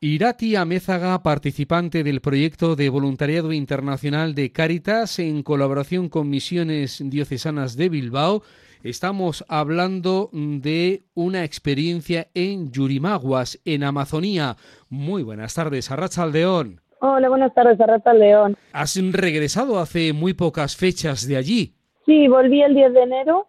Irati Amézaga, participante del proyecto de voluntariado internacional de Cáritas en colaboración con Misiones Diocesanas de Bilbao, estamos hablando de una experiencia en Yurimaguas, en Amazonía. Muy buenas tardes, Arrachaldeón. Hola, buenas tardes, Arrachaldeón. Has regresado hace muy pocas fechas de allí. Sí, volví el 10 de enero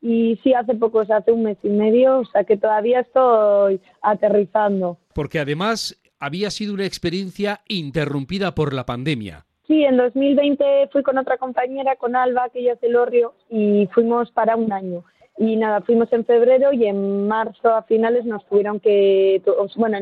y sí, hace pocos, hace un mes y medio, o sea que todavía estoy aterrizando. Porque además había sido una experiencia interrumpida por la pandemia. Sí, en 2020 fui con otra compañera, con Alba, que ella es del Orrio, y fuimos para un año. Y nada, fuimos en febrero y en marzo a finales nos tuvieron que, bueno,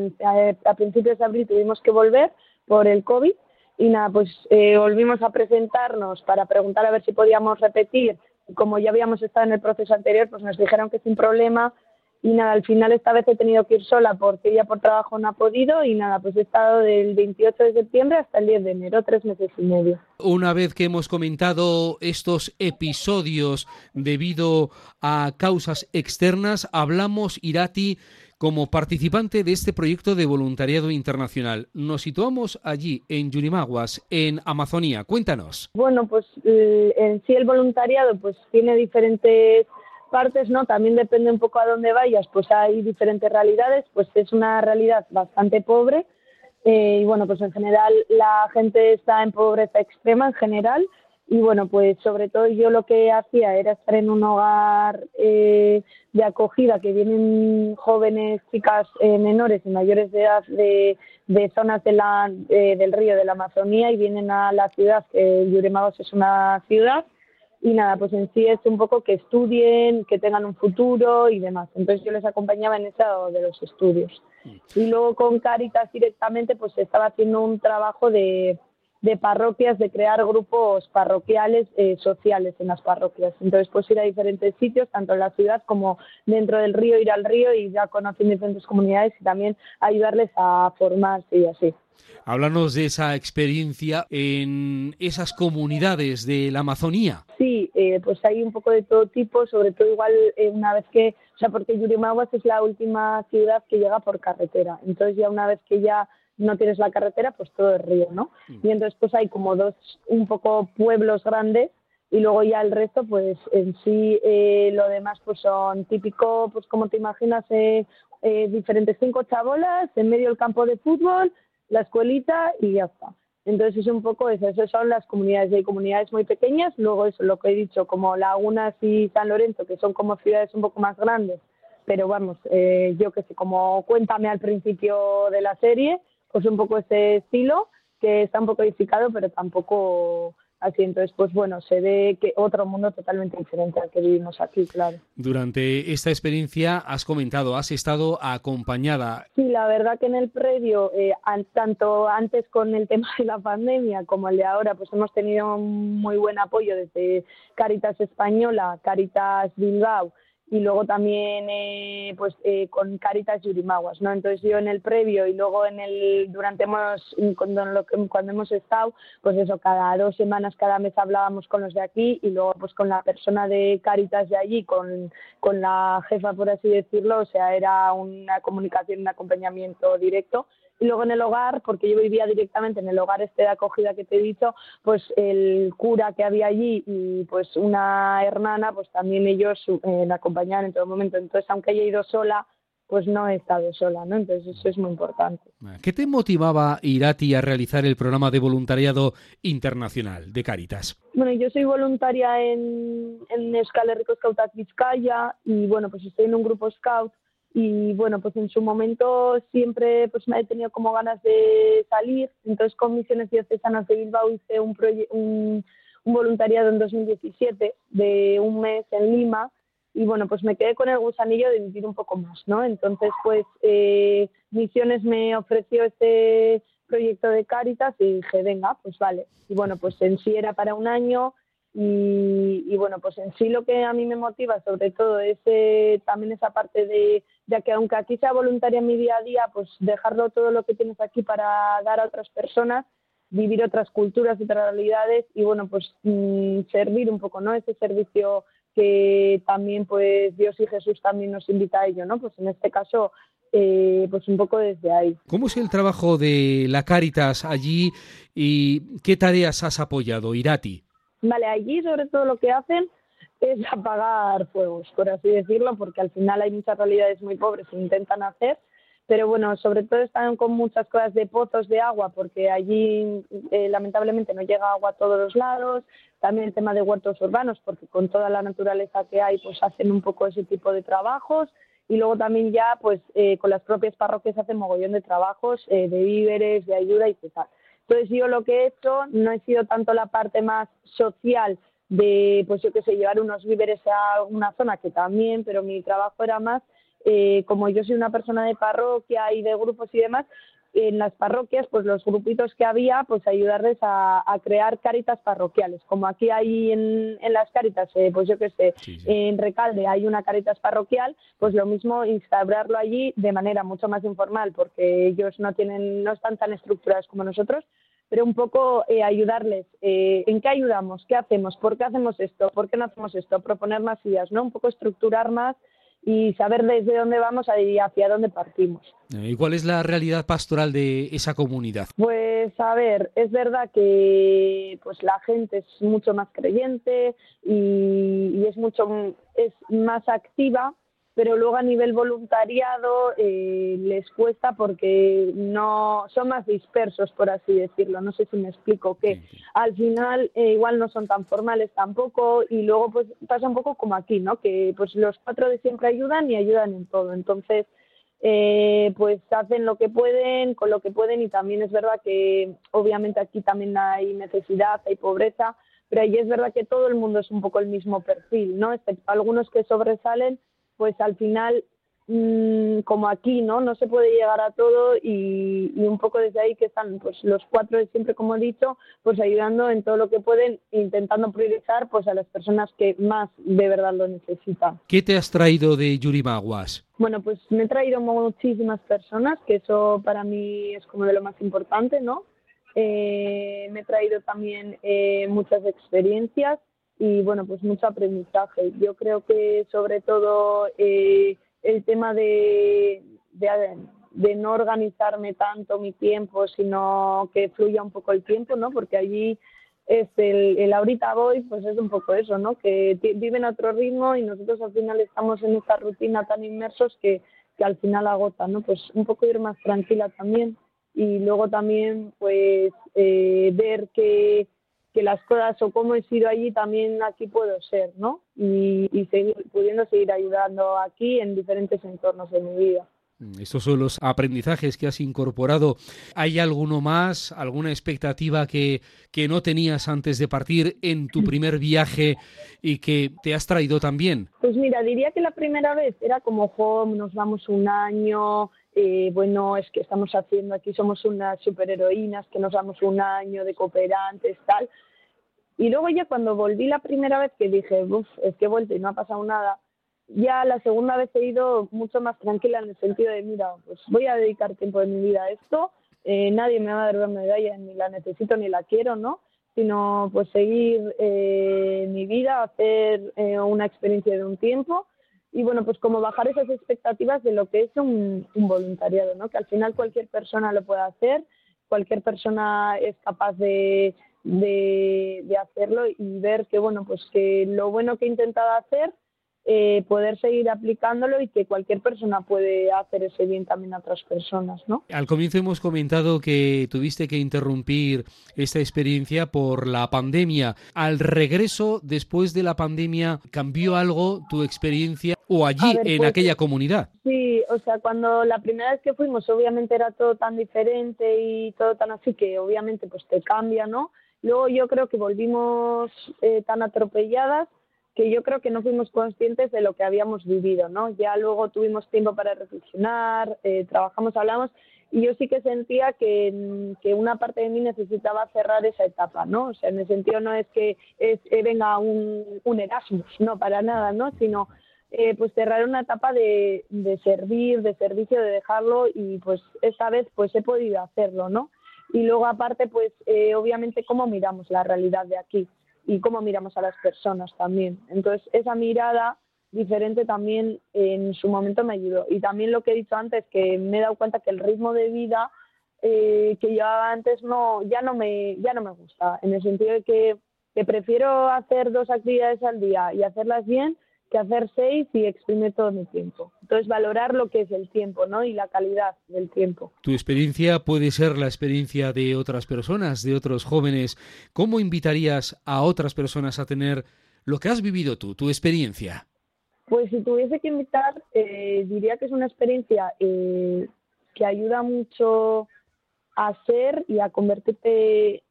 a principios de abril tuvimos que volver por el COVID y nada, pues eh, volvimos a presentarnos para preguntar a ver si podíamos repetir como ya habíamos estado en el proceso anterior, pues nos dijeron que sin problema y nada, al final esta vez he tenido que ir sola porque ella por trabajo no ha podido y nada, pues he estado del 28 de septiembre hasta el 10 de enero, tres meses y medio. Una vez que hemos comentado estos episodios debido a causas externas, hablamos, Irati, como participante de este proyecto de voluntariado internacional. Nos situamos allí, en Yurimaguas, en Amazonía. Cuéntanos. Bueno, pues en sí el voluntariado pues tiene diferentes partes, ¿no? También depende un poco a dónde vayas, pues hay diferentes realidades, pues es una realidad bastante pobre eh, y bueno, pues en general la gente está en pobreza extrema en general y bueno, pues sobre todo yo lo que hacía era estar en un hogar eh, de acogida que vienen jóvenes, chicas eh, menores y mayores de edad de, de zonas de la, del río de la Amazonía y vienen a la ciudad, que Yuremagos es una ciudad, y nada, pues en sí es un poco que estudien, que tengan un futuro y demás. Entonces yo les acompañaba en eso de los estudios. Mm. Y luego con Caritas directamente pues estaba haciendo un trabajo de de parroquias, de crear grupos parroquiales eh, sociales en las parroquias. Entonces, pues ir a diferentes sitios, tanto en la ciudad como dentro del río, ir al río y ya conociendo diferentes comunidades y también ayudarles a formarse y así. Háblanos de esa experiencia en esas comunidades de la Amazonía. Sí, eh, pues hay un poco de todo tipo, sobre todo igual eh, una vez que, o sea, porque Yurimaguas es la última ciudad que llega por carretera. Entonces ya una vez que ya no tienes la carretera, pues todo es río, ¿no? Mm. Y entonces pues hay como dos, un poco pueblos grandes y luego ya el resto pues en sí eh, lo demás pues son típico, pues como te imaginas, eh, eh, diferentes cinco chabolas, en medio del campo de fútbol, la escuelita y ya está. Entonces es un poco eso, esas son las comunidades, hay comunidades muy pequeñas, luego eso, lo que he dicho, como Lagunas y San Lorenzo, que son como ciudades un poco más grandes, pero vamos, yo que sé, como cuéntame al principio de la serie, pues un poco ese estilo que está un poco edificado, pero tampoco así. Entonces, pues bueno, se ve que otro mundo totalmente diferente al que vivimos aquí, claro. Durante esta experiencia has comentado, has estado acompañada. Sí, la verdad que en el previo, eh, tanto antes con el tema de la pandemia como el de ahora, pues hemos tenido un muy buen apoyo desde Caritas Española, Caritas Bilbao, y luego también eh, pues eh, con Caritas Yurimaguas, ¿no? Entonces yo en el previo y luego en el durante hemos cuando, cuando hemos estado, pues eso cada dos semanas, cada mes hablábamos con los de aquí y luego pues con la persona de Caritas de allí, con, con la jefa por así decirlo, o sea era una comunicación, un acompañamiento directo y luego en el hogar, porque yo vivía directamente en el hogar este de acogida que te he dicho, pues el cura que había allí y pues una hermana, pues también ellos eh, me acompañaban en todo momento. Entonces, aunque haya ido sola, pues no he estado sola, ¿no? Entonces eso es muy importante. ¿Qué te motivaba Irati a realizar el programa de voluntariado internacional de Caritas? Bueno, yo soy voluntaria en, en Rico Scout Vizcaya y bueno, pues estoy en un grupo Scout y bueno, pues en su momento siempre pues me he tenido como ganas de salir, entonces con Misiones Diocesanas de Bilbao hice un, un, un voluntariado en 2017 de un mes en Lima y bueno, pues me quedé con el gusanillo de vivir un poco más, ¿no? Entonces, pues eh, Misiones me ofreció este proyecto de Cáritas y dije, venga, pues vale. Y bueno, pues en sí era para un año, y, bueno, pues en sí lo que a mí me motiva sobre todo es eh, también esa parte de, ya que aunque aquí sea voluntaria mi día a día, pues dejarlo todo lo que tienes aquí para dar a otras personas, vivir otras culturas, otras realidades y bueno, pues mm, servir un poco, ¿no? Ese servicio que también pues Dios y Jesús también nos invita a ello, ¿no? Pues en este caso eh, pues un poco desde ahí. ¿Cómo es el trabajo de la Cáritas allí y qué tareas has apoyado, Irati? Vale, allí sobre todo lo que hacen es apagar fuegos, por así decirlo, porque al final hay muchas realidades muy pobres que intentan hacer, pero bueno, sobre todo están con muchas cosas de pozos de agua, porque allí eh, lamentablemente no llega agua a todos los lados, también el tema de huertos urbanos, porque con toda la naturaleza que hay, pues hacen un poco ese tipo de trabajos, y luego también ya pues eh, con las propias parroquias hacen mogollón de trabajos eh, de víveres, de ayuda y tal. Entonces yo lo que he hecho no he sido tanto la parte más social de, pues yo qué sé, llevar unos víveres a una zona que también, pero mi trabajo era más, eh, como yo soy una persona de parroquia y de grupos y demás, en las parroquias, pues los grupitos que había, pues ayudarles a, crear caritas parroquiales. Como aquí hay en, las caritas, eh, pues yo qué sé, en Recalde hay una caritas parroquial, pues lo mismo instaurarlo allí de manera mucho más informal, porque ellos no tienen, no están tan estructurados como nosotros, pero un poco eh, ayudarles. Eh, ¿En qué ayudamos? ¿Qué hacemos? ¿Por qué hacemos esto? ¿Por qué no hacemos esto? Proponer más ideas, ¿no? Un poco estructurar más y saber desde dónde vamos y hacia dónde partimos. ¿Y cuál es la realidad pastoral de esa comunidad? Pues a ver, es verdad que pues la gente es mucho más creyente y, y es mucho es más activa, pero luego a nivel voluntariado eh, les cuesta porque no son más dispersos, por así decirlo. No sé si me explico, que al final eh, igual no son tan formales tampoco y luego pues pasa un poco como aquí, ¿no? Que pues los cuatro de siempre ayudan y ayudan en todo. Entonces, eh, pues hacen lo que pueden, con lo que pueden y también es verdad que obviamente aquí también hay necesidad, hay pobreza, pero ahí es verdad que todo el mundo es un poco el mismo perfil, ¿no? Excepto algunos que sobresalen pues al final, mm, como aquí, ¿no? No se puede llegar a todo y, un poco desde ahí que están pues los cuatro siempre, como he dicho, pues ayudando en todo lo que pueden, intentando priorizar pues a las personas que más de verdad lo necesitan. ¿Qué te has traído de Yurimaguas? Bueno, pues me he traído muchísimas personas, que eso para mí es como de lo más importante, ¿no? Eh, me he traído también eh, muchas experiencias y bueno, pues mucho aprendizaje. Yo creo que sobre todo eh, el tema de, de, no organizarme tanto mi tiempo, sino que fluya un poco el tiempo, ¿no? Porque allí es el, el ahorita voy, pues es un poco eso, ¿no? Que viven a otro ritmo y nosotros al final estamos en esta rutina tan inmersos que, que al final agota, ¿no? Pues un poco ir más tranquila también y luego también pues eh, ver que que las cosas o cómo he sido allí también aquí puedo ser, ¿no? Y, seguir, pudiendo seguir ayudando aquí en diferentes entornos de mi vida. Mm, estos son los aprendizajes que has incorporado. ¿Hay alguno más, alguna expectativa que, que no tenías antes de partir en tu primer viaje y que te has traído también? Pues mira, diría que la primera vez era como, home, nos vamos un año, eh, bueno, es que estamos haciendo aquí, somos unas superheroínas que nos damos un año de cooperantes, tal. Y luego ya cuando volví la primera vez que dije, uff, es que he vuelto y no ha pasado nada, ya la segunda vez he ido mucho más tranquila en el sentido de, mira, pues voy a dedicar tiempo de mi vida a esto, eh, nadie me va a dar una medalla, ni la necesito ni la quiero, ¿no? Sino pues seguir eh, mi vida, hacer una experiencia de un tiempo y bueno, pues como bajar esas expectativas de lo que es un, voluntariado, ¿no? Que al final cualquier persona lo puede hacer, cualquier persona es capaz de, de, de hacerlo y ver que, bueno, pues que lo bueno que he intentado hacer eh, poder seguir aplicándolo y que cualquier persona puede hacer ese bien también a otras personas, ¿no? Al comienzo hemos comentado que tuviste que interrumpir esta experiencia por la pandemia. Al regreso, después de la pandemia, ¿cambió algo tu experiencia o allí, en pues, aquella comunidad? Sí, o sea, cuando la primera vez que fuimos, obviamente era todo tan diferente y todo tan así que obviamente pues te cambia, ¿no? Luego yo creo que volvimos eh, tan atropelladas que yo creo que no fuimos conscientes de lo que habíamos vivido, ¿no? Ya luego tuvimos tiempo para reflexionar, eh, trabajamos, hablamos, y yo sí que sentía que, que, una parte de mí necesitaba cerrar esa etapa, ¿no? O sea, en el sentido no es que es, eh, venga un, un, Erasmus, no, para nada, ¿no? Sino eh, pues cerrar una etapa de, de servir, de servicio, de dejarlo, y pues esta vez pues he podido hacerlo, ¿no? Y luego aparte, pues obviamente cómo miramos la realidad de aquí y cómo miramos a las personas también. Entonces, esa mirada diferente también en su momento me ayudó. Y también lo que he dicho antes, que me he dado cuenta que el ritmo de vida eh, que llevaba antes no ya no me ya no me gusta en el sentido de que, prefiero hacer dos actividades al día y hacerlas bien que hacer seis y exprimir todo mi tiempo. Entonces valorar lo que es el tiempo, ¿no? Y la calidad del tiempo. Tu experiencia puede ser la experiencia de otras personas, de otros jóvenes. ¿Cómo invitarías a otras personas a tener lo que has vivido tú, tu experiencia? Pues si tuviese que invitar, eh, diría que es una experiencia eh, que ayuda mucho a ser y a convertirte,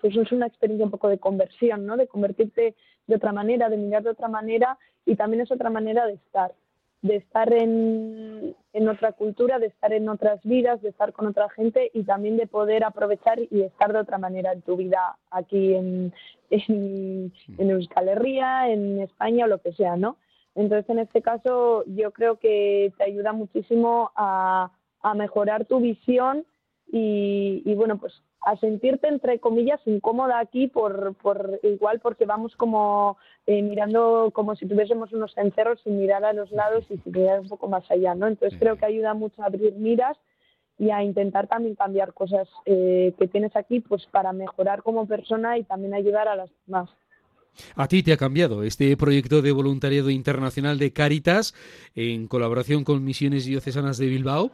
pues es una experiencia un poco de conversión, ¿no? De convertirte de otra manera, de mirar de otra manera y también es otra manera de estar, de estar en, en otra cultura, de estar en otras vidas, de estar con otra gente y también de poder aprovechar y estar de otra manera en tu vida aquí en, en, en Euskal Herria, en España o lo que sea, ¿no? Entonces, en este caso, yo creo que te ayuda muchísimo a, mejorar tu visión y, bueno, pues a sentirte, entre comillas, incómoda aquí por, por igual porque vamos como eh, mirando como si tuviésemos unos encerros sin mirar a los lados y sin mirar un poco más allá, ¿no? Entonces creo que ayuda mucho a abrir miras y a intentar también cambiar cosas eh, que tienes aquí pues para mejorar como persona y también ayudar a las demás. A ti te ha cambiado este proyecto de voluntariado internacional de Cáritas en colaboración con Misiones Diocesanas de Bilbao.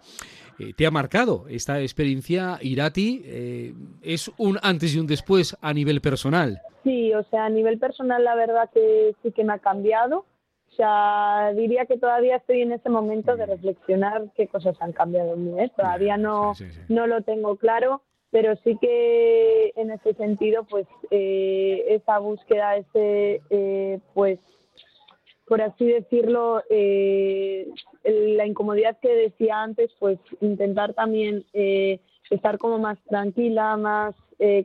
Eh, te ha marcado esta experiencia, Irati, eh, es un antes y un después a nivel personal. Sí, o sea, a nivel personal la verdad que sí que me ha cambiado. O sea, diría que todavía estoy en ese momento de reflexionar qué cosas han cambiado en mí. ¿eh? Todavía no, no lo tengo claro pero sí que en ese sentido, pues eh, esa búsqueda, ese, eh, pues, por así decirlo, eh, la incomodidad que decía antes, pues intentar también estar como más tranquila, más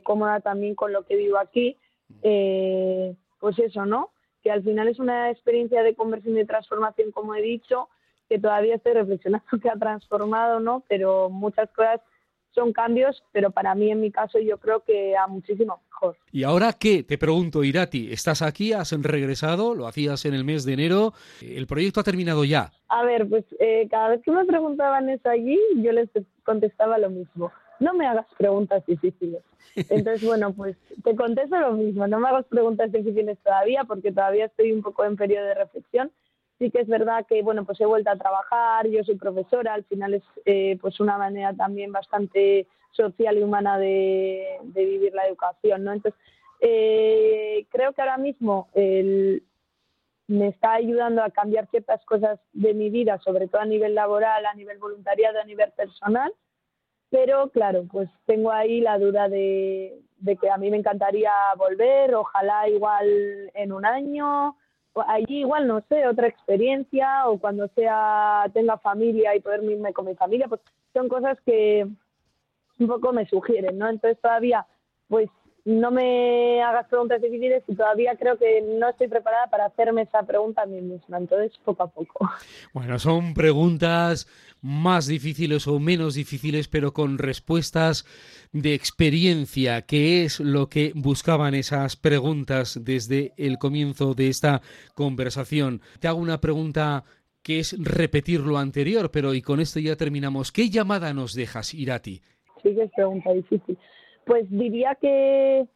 cómoda también con lo que vivo aquí, pues eso, ¿no? Que al final es una experiencia de conversión y de transformación, como he dicho, que todavía estoy reflexionando que ha transformado, ¿no? Pero muchas cosas son cambios, pero para mí, en mi caso, yo creo que a muchísimo mejor. ¿Y ahora qué? Te pregunto, Irati, ¿estás aquí? ¿Has regresado? ¿Lo hacías en el mes de enero? ¿El proyecto ha terminado ya? A ver, pues eh, cada vez que me preguntaban eso allí, yo les contestaba lo mismo. No me hagas preguntas difíciles. Entonces, bueno, pues te contesto lo mismo. No me hagas preguntas difíciles todavía porque todavía estoy un poco en periodo de reflexión sí que es verdad que bueno pues he vuelto a trabajar yo soy profesora al final es eh, pues una manera también bastante social y humana de, vivir la educación no entonces eh, creo que ahora mismo me está ayudando a cambiar ciertas cosas de mi vida sobre todo a nivel laboral a nivel voluntariado a nivel personal pero claro pues tengo ahí la duda de, de que a mí me encantaría volver ojalá igual en un año allí igual, no sé, otra experiencia o cuando sea tenga familia y poder irme con mi familia, pues son cosas que un poco me sugieren, ¿no? Entonces todavía, pues no me hagas preguntas difíciles y todavía creo que no estoy preparada para hacerme esa pregunta a mí misma. Entonces, poco a poco. Bueno, son preguntas más difíciles o menos difíciles, pero con respuestas de experiencia, que es lo que buscaban esas preguntas desde el comienzo de esta conversación. Te hago una pregunta que es repetir lo anterior, pero y con esto ya terminamos. ¿Qué llamada nos dejas, Irati? Sí, que es pregunta difícil. Pues diría que,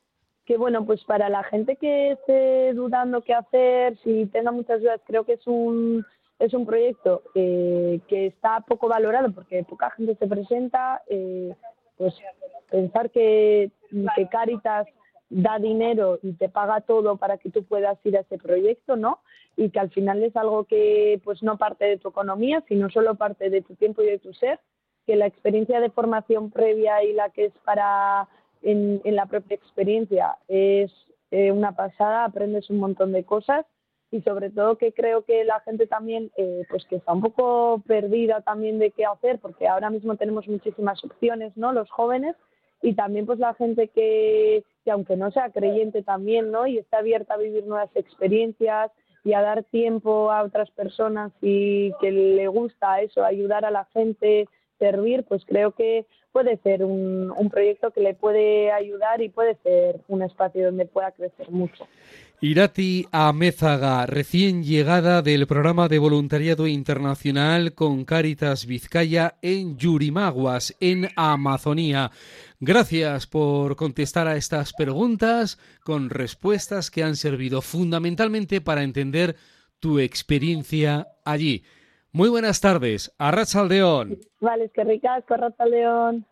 que, bueno, pues para la gente que esté dudando qué hacer, si tenga muchas dudas, creo que es un, es un proyecto eh, que está poco valorado porque poca gente se presenta. Eh, pues pensar que, que Caritas da dinero y te paga todo para que tú puedas ir a ese proyecto, ¿no? Y que al final es algo que pues no parte de tu economía, sino solo parte de tu tiempo y de tu ser que la experiencia de formación previa y la que es para en, la propia experiencia es eh, una pasada, aprendes un montón de cosas y sobre todo que creo que la gente también eh, pues que está un poco perdida también de qué hacer porque ahora mismo tenemos muchísimas opciones no los jóvenes y también pues la gente que, que aunque no sea creyente también no y está abierta a vivir nuevas experiencias y a dar tiempo a otras personas y que le gusta eso ayudar a la gente servir, pues creo que puede ser un, proyecto que le puede ayudar y puede ser un espacio donde pueda crecer mucho. Irati Amézaga, recién llegada del programa de voluntariado internacional con Caritas Vizcaya en Yurimaguas, en Amazonía. Gracias por contestar a estas preguntas con respuestas que han servido fundamentalmente para entender tu experiencia allí. Muy buenas tardes, Arrachaldeón. Vale, es que ricasco, Arrachaldeón.